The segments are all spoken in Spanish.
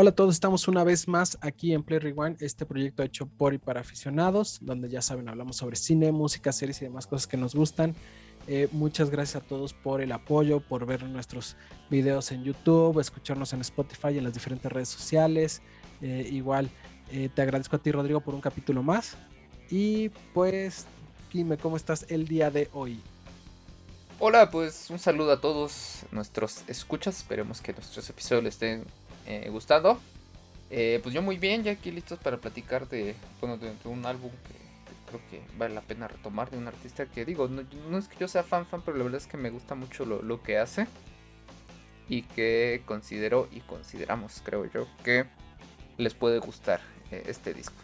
Hola a todos, estamos una vez más aquí en Play Rewind, este proyecto hecho por y para aficionados, donde ya saben, hablamos sobre cine, música, series y demás cosas que nos gustan. Eh, muchas gracias a todos por el apoyo, por ver nuestros videos en YouTube, escucharnos en Spotify y en las diferentes redes sociales. Eh, igual eh, te agradezco a ti, Rodrigo, por un capítulo más. Y pues, dime cómo estás el día de hoy. Hola, pues un saludo a todos nuestros escuchas. Esperemos que nuestros episodios estén eh, gustando. Eh, pues yo muy bien, ya aquí listos para platicar de, bueno, de, un álbum que, creo que vale la pena retomar, de un artista que digo, no, es que yo sea fan fan, pero la verdad es que me gusta mucho lo, que hace. Y que considero y consideramos, creo yo, que les puede gustar eh, este disco.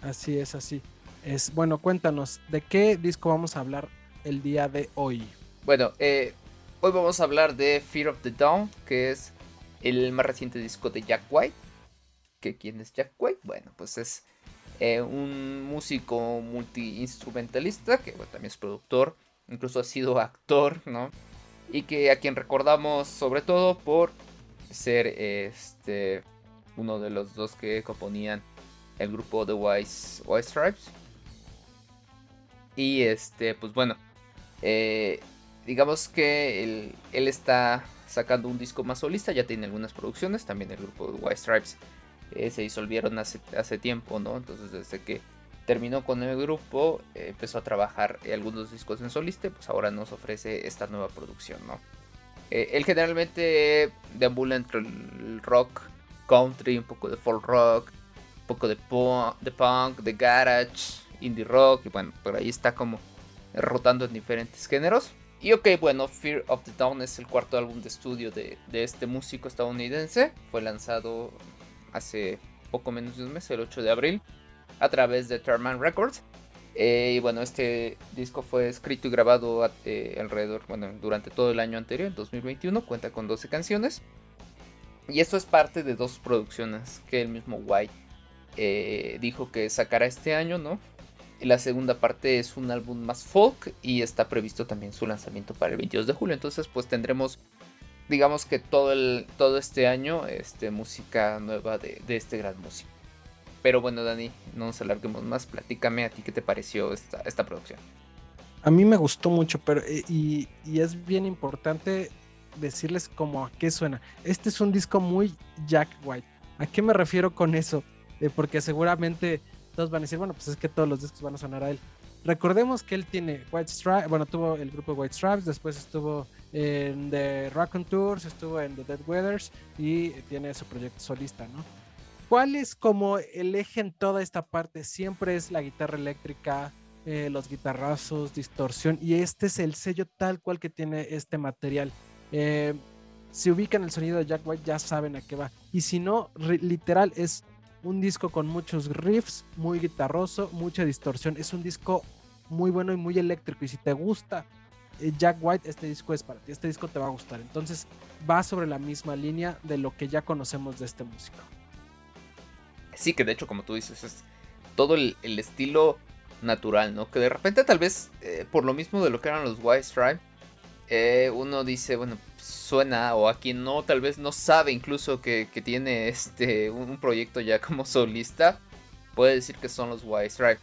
Así es, así. Es, bueno, cuéntanos, ¿de qué disco vamos a hablar el día de hoy? Bueno, hoy vamos a hablar de Fear of the Dawn, que es el más reciente disco de Jack White. ¿Que ¿Quién es Jack White? Bueno, pues es eh, un músico multiinstrumentalista que también es productor, incluso ha sido actor, ¿no? Y que a quien recordamos sobre todo por ser este uno de los dos que componían el grupo The Wise, Wise Stripes. Y este, pues bueno, eh, digamos que él, él está sacando un disco más solista, ya tiene algunas producciones, también el grupo de White Stripes eh, se disolvieron hace, hace tiempo, ¿no? Entonces desde que terminó con el grupo, eh, empezó a trabajar algunos discos en solista, pues ahora nos ofrece esta nueva producción, ¿no? Eh, él generalmente deambula entre el rock, country, un poco de folk rock, un poco de, de punk, de garage, indie rock, y bueno, por ahí está como rotando en diferentes géneros. Y ok, bueno, Fear of the Dawn es el cuarto álbum de estudio de, este músico estadounidense. Fue lanzado hace poco menos de un mes, el 8 de abril, a través de Terman Records. Eh, y bueno, este disco fue escrito y grabado eh, alrededor, bueno, durante todo el año anterior, en 2021. Cuenta con 12 canciones. Y esto es parte de dos producciones que el mismo White eh, dijo que sacará este año, ¿no? La segunda parte es un álbum más folk y está previsto también su lanzamiento para el 22 de julio. Entonces pues tendremos, digamos que todo, el, todo este año, este, música nueva de, este gran músico. Pero bueno Dani, no nos alarguemos más, platícame a ti qué te pareció esta, esta producción. A mí me gustó mucho, pero eh, y, y es bien importante decirles como a qué suena. Este es un disco muy Jack White. ¿A qué me refiero con eso? Eh, porque seguramente todos van a decir, bueno, pues es que todos los discos van a sonar a él. Recordemos que él tiene White Stripes, bueno, tuvo el grupo White Stripes, después estuvo en The Tours, estuvo en The Dead Weathers y tiene su proyecto solista, ¿no? ¿Cuál es como el eje en toda esta parte? Siempre es la guitarra eléctrica, eh, los guitarrazos, distorsión, y este es el sello tal cual que tiene este material. Eh, si ubican el sonido de Jack White, ya saben a qué va. Y si no, literal, es un disco con muchos riffs, muy guitarroso, mucha distorsión. Es un disco muy bueno y muy eléctrico. Y si te gusta eh, Jack White, este disco es para ti. Este disco te va a gustar. Entonces va sobre la misma línea de lo que ya conocemos de este músico. Sí, que de hecho, como tú dices, es todo el, estilo natural, ¿no? Que de repente tal vez, eh, por lo mismo de lo que eran los White Stripe, eh, uno dice, bueno, suena, o a quien no, tal vez no sabe incluso que, tiene este un proyecto ya como solista, puede decir que son los White Stripe.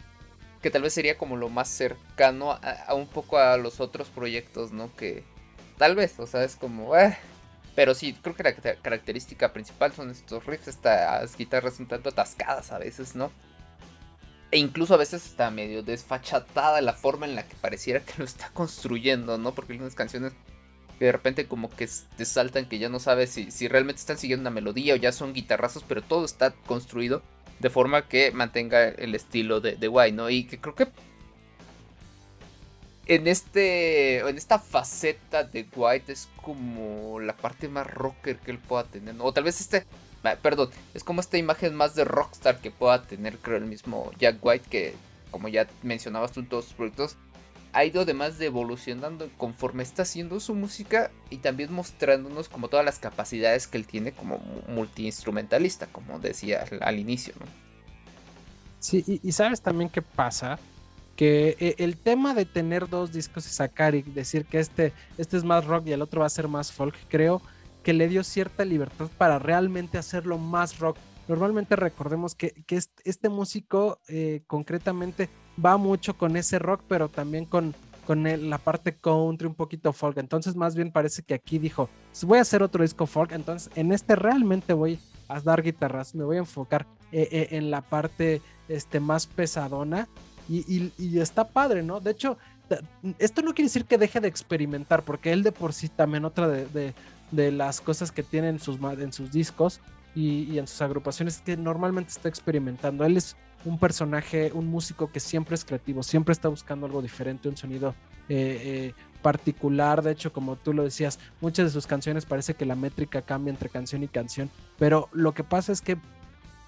Que tal vez sería como lo más cercano a, un poco a los otros proyectos, ¿no? Que tal vez, o sea, es como... Eh. Pero sí, creo que la característica principal son estos riffs, estas guitarras un tanto atascadas a veces, ¿no? E incluso a veces está medio desfachatada la forma en la que pareciera que lo está construyendo, ¿no? Porque hay unas canciones que de repente como que te saltan que ya no sabes si, si realmente están siguiendo una melodía o ya son guitarrazos, pero todo está construido de forma que mantenga el estilo de, de White, ¿no? Y que creo que en este en esta faceta de White es como la parte más rocker que él pueda tener, ¿no? o tal vez este perdón, es como esta imagen más de rockstar que pueda tener, creo, el mismo Jack White, que como ya mencionabas tú en todos sus proyectos, ha ido además de evolucionando conforme está haciendo su música y también mostrándonos como todas las capacidades que él tiene como multiinstrumentalista, como decía al, inicio. Sí, y, sabes también qué pasa, que eh, el tema de tener dos discos y sacar y decir que este, este es más rock y el otro va a ser más folk, creo que le dio cierta libertad para realmente hacerlo más rock. Normalmente recordemos que, este, músico eh, concretamente va mucho con ese rock, pero también con, con la parte country, un poquito folk. Entonces, más bien parece que aquí dijo: pues voy a hacer otro disco folk. Entonces, en este realmente voy a dar guitarras, me voy a enfocar eh, eh, en la parte este, más pesadona. Y, está padre, ¿no? De hecho, esto no quiere decir que deje de experimentar, porque él de por sí también otra de, las cosas que tiene en sus, en sus discos y, en sus agrupaciones es que normalmente está experimentando. Él es un personaje, un músico que siempre es creativo, siempre está buscando algo diferente, un sonido eh, eh, particular. De hecho, como tú lo decías, muchas de sus canciones parece que la métrica cambia entre canción y canción, pero lo que pasa es que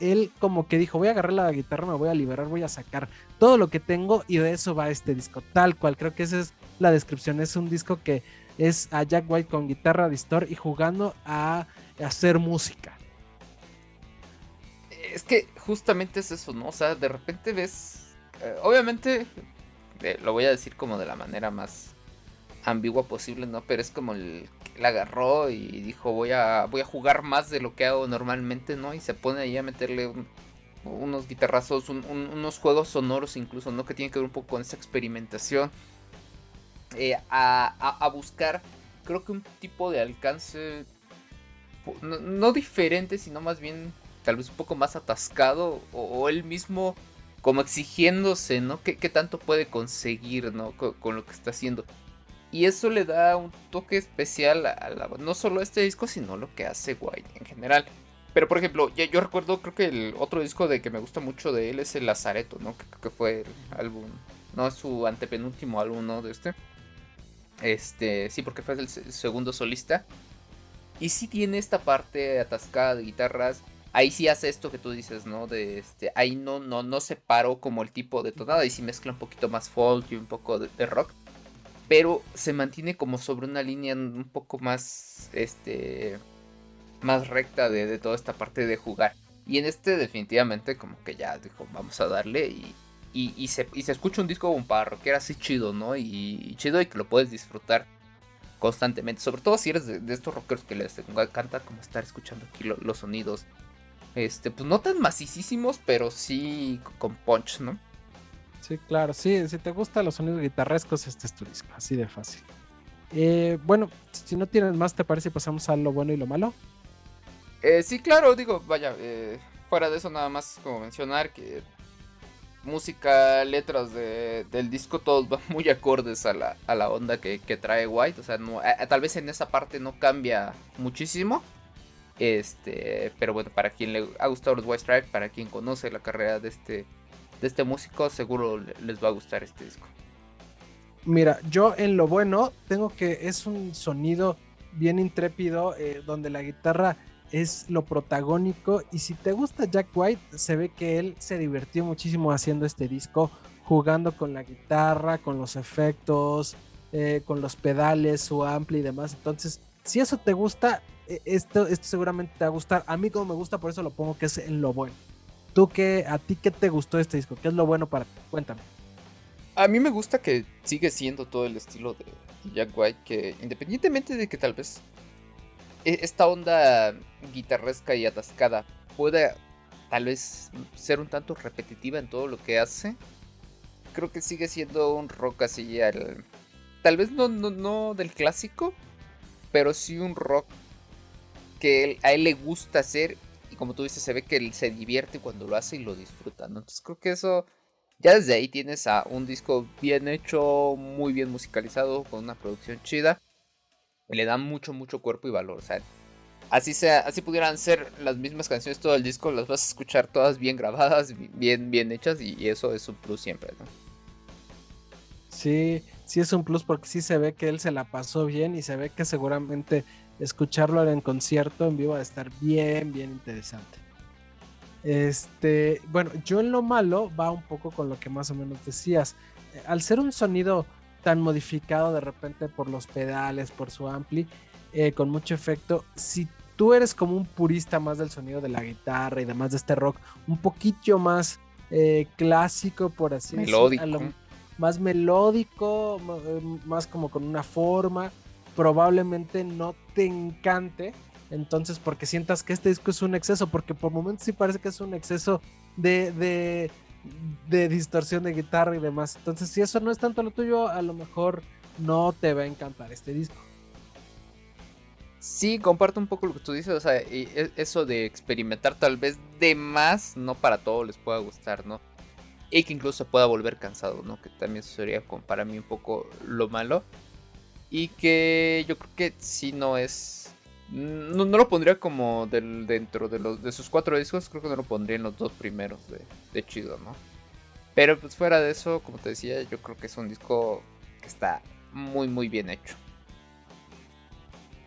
él como que dijo, voy a agarrar la guitarra, me voy a liberar, voy a sacar todo lo que tengo y de eso va este disco, tal cual. Creo que esa es la descripción. Es un disco que es a Jack White con guitarra distor y jugando a hacer música es que justamente es eso, ¿no? O sea, de repente ves. Eh, obviamente, eh, lo voy a decir como de la manera más ambigua posible, ¿no? Pero es como el, la agarró y dijo, voy a, voy a jugar más de lo que hago normalmente, ¿no? Y se pone ahí a meterle unos guitarrazos, unos juegos sonoros incluso, ¿no? Que tienen que ver un poco con esa experimentación. Eh, a, buscar, creo que un tipo de alcance, no diferente, sino más bien tal vez un poco más atascado o, él mismo como exigiéndose, ¿no? ¿Qué, tanto puede conseguir, ¿no? Con, lo que está haciendo. Y eso le da un toque especial a, la, no solo a este disco, sino lo que hace White en general. Pero por ejemplo, yo recuerdo, creo que el otro disco de que me gusta mucho de él es el Lazareto, ¿no? Que que fue el álbum, no es su antepenúltimo álbum, ¿no? De este. Este, sí, porque fue el segundo solista. Y sí tiene esta parte atascada de guitarras ahí sí hace esto que tú dices, ¿no? De este, ahí no, no, no separo como el tipo de tonada, ahí sí mezcla un poquito más folk y un poco de, rock. Pero se mantiene como sobre una línea un poco más, este, más recta de, toda esta parte de jugar. Y en este definitivamente como que ya dijo, vamos a darle y, y, se, y se escucha un disco un parro, que era así chido, ¿no? Y, chido y que lo puedes disfrutar constantemente. Sobre todo si eres de, estos rockers que les encanta como estar escuchando aquí los sonidos este, pues no tan macicísimos, pero sí con punch, ¿no? Sí, claro, sí, si te gustan los sonidos guitarrescos, este es tu disco, así de fácil. Eh, bueno, si no tienes más, ¿te parece pasamos a lo bueno y lo malo? Eh, sí, claro, digo, vaya, eh, fuera de eso nada más como mencionar que música, letras del disco, todos van muy acordes a la, a la onda que, trae White, o sea, no, tal vez en esa parte no cambia muchísimo, este, pero bueno, para quien le ha gustado los White Stripes, para quien conoce la carrera de este, de este músico, seguro les va a gustar este disco. Mira, yo en lo bueno tengo que es un sonido bien intrépido, eh, donde la guitarra es lo protagónico. Y si te gusta Jack White, se ve que él se divirtió muchísimo haciendo este disco, jugando con la guitarra, con los efectos, eh, con los pedales, su ampli y demás. Entonces, si eso te gusta, e, esto, esto seguramente te va a gustar. A mí como me gusta, por eso lo pongo que es en lo bueno. ¿Tú qué, a ti qué te gustó este disco? ¿Qué es lo bueno para ti? Cuéntame. A mí me gusta que sigue siendo todo el estilo de Jack White, que independientemente de que tal vez esta onda guitarresca y atascada pueda tal vez ser un tanto repetitiva en todo lo que hace, creo que sigue siendo un rock así al... Tal vez no, no, no del clásico, pero sí un rock que a él le gusta hacer y como tú dices, se ve que él se divierte cuando lo hace y lo disfruta, ¿no? Entonces creo que eso, ya desde ahí tienes a un disco bien hecho, muy bien musicalizado, con una producción chida, y le da mucho, mucho cuerpo y valor, así sea, así pudieran ser las mismas canciones todo el disco, las vas a escuchar todas bien grabadas, bien, bien hechas, y eso es un plus siempre, ¿no? Sí, sí es un plus porque sí se ve que él se la pasó bien y se ve que seguramente escucharlo en concierto en vivo va a estar bien, bien interesante. Este, bueno, yo en lo malo va un poco con lo que más o menos decías. Eh, al ser un sonido tan modificado de repente por los pedales, por su ampli, eh, con mucho efecto, si tú eres como un purista más del sonido de la guitarra y demás de este rock, un poquito más eh, clásico, por así decirlo, más melódico, más como con una forma probablemente no te encante. Entonces, porque sientas que este disco es un exceso, porque por momentos sí parece que es un exceso de, de, de distorsión de guitarra y demás. Entonces, si eso no es tanto lo tuyo, a lo mejor no te va a encantar este disco. Sí, comparto un poco lo que tú dices, o sea, e, eso de experimentar tal vez de más, no para todos les pueda gustar, ¿no? Y que incluso pueda volver cansado, ¿no? Que también sería para mí un poco lo malo. Y que yo creo que sí no es... No, lo pondría como del, dentro de, los, de sus cuatro discos, creo que no lo pondría en los dos primeros de, de chido, ¿no? Pero pues fuera de eso, como te decía, yo creo que es un disco que está muy, muy bien hecho.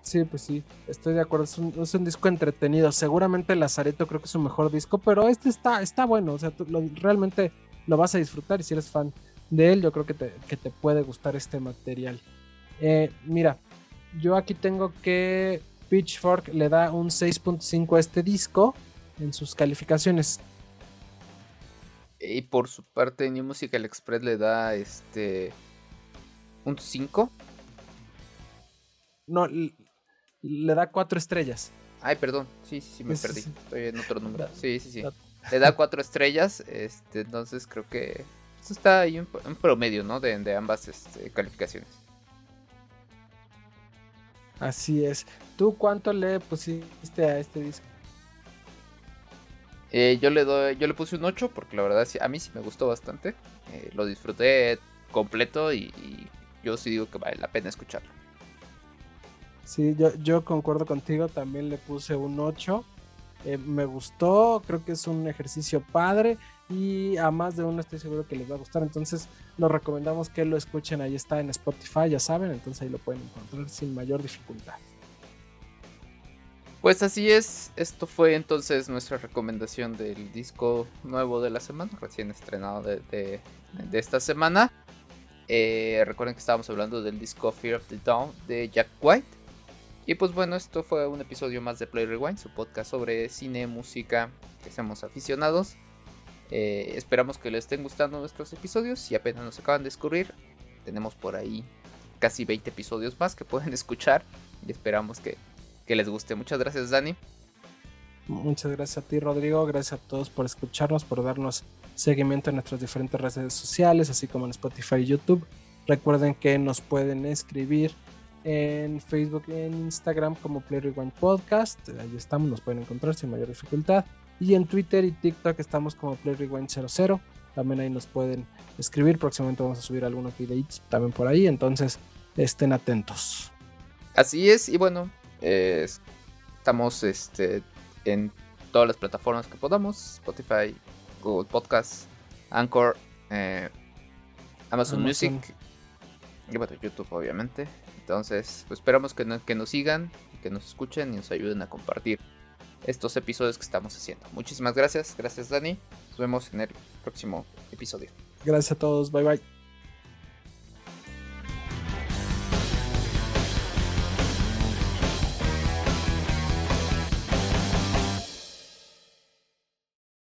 Sí, pues sí, estoy de acuerdo. Es un, disco entretenido. Seguramente Lazareto creo que es su mejor disco, pero este está, está bueno. O sea, realmente lo vas a disfrutar y si eres fan de él, yo creo que te, te puede gustar este material. Eh, mira, yo aquí tengo que Pitchfork le da un 6.5 a este disco en sus calificaciones. Y por su parte, New Musical Express le da este un 5. No, le da cuatro estrellas. Ay, perdón, sí, sí, sí, me perdí. Estoy en otro número. Sí, sí, sí. Le da cuatro estrellas, este, entonces creo que eso está ahí un, promedio, ¿no? De, ambas este, calificaciones. Así es. ¿Tú cuánto le pusiste a este disco? Eh, yo le doy, yo le puse un 8 porque la verdad a mí sí me gustó bastante. Eh, lo disfruté completo y yo sí digo que vale la pena escucharlo. Sí, yo, yo concuerdo contigo, también le puse un 8. Eh, me gustó, creo que es un ejercicio padre y a más de uno estoy seguro que les va a gustar. Entonces, nos recomendamos que lo escuchen. Ahí está en Spotify, ya saben, entonces ahí lo pueden encontrar sin mayor dificultad. Pues así es, esto fue entonces nuestra recomendación del disco nuevo de la semana, recién estrenado de, esta semana. Eh, recuerden que estábamos hablando del disco Fear of the Dawn de Jack White. Y pues bueno, esto fue un episodio más de Play Rewind, su podcast sobre cine, música, que seamos aficionados. Eh, esperamos que les estén gustando nuestros episodios. Si apenas nos acaban de descubrir, tenemos por ahí casi 20 episodios más que pueden escuchar. Y esperamos que, les guste. Muchas gracias, Dani. Muchas gracias a ti, Rodrigo. Gracias a todos por escucharnos, por darnos seguimiento en nuestras diferentes redes sociales, así como en Spotify y YouTube. Recuerden que nos pueden escribir en Facebook y en Instagram como Play Rewind Podcast. Ahí estamos, nos pueden encontrar sin mayor dificultad. Y en Twitter y TikTok estamos como Play Rewind 00. También ahí nos pueden escribir. Próximamente vamos a subir algunos videitos también por ahí. Entonces estén atentos. Así es. Y bueno, estamos este, en todas las plataformas que podamos. Spotify, Google Podcast, Anchor, eh, Amazon, Music. Y bueno, YouTube obviamente. Entonces, pues esperamos que, que nos sigan, que nos escuchen y nos ayuden a compartir estos episodios que estamos haciendo. Muchísimas gracias, gracias Dani. Nos vemos en el próximo episodio. Gracias a todos, bye bye.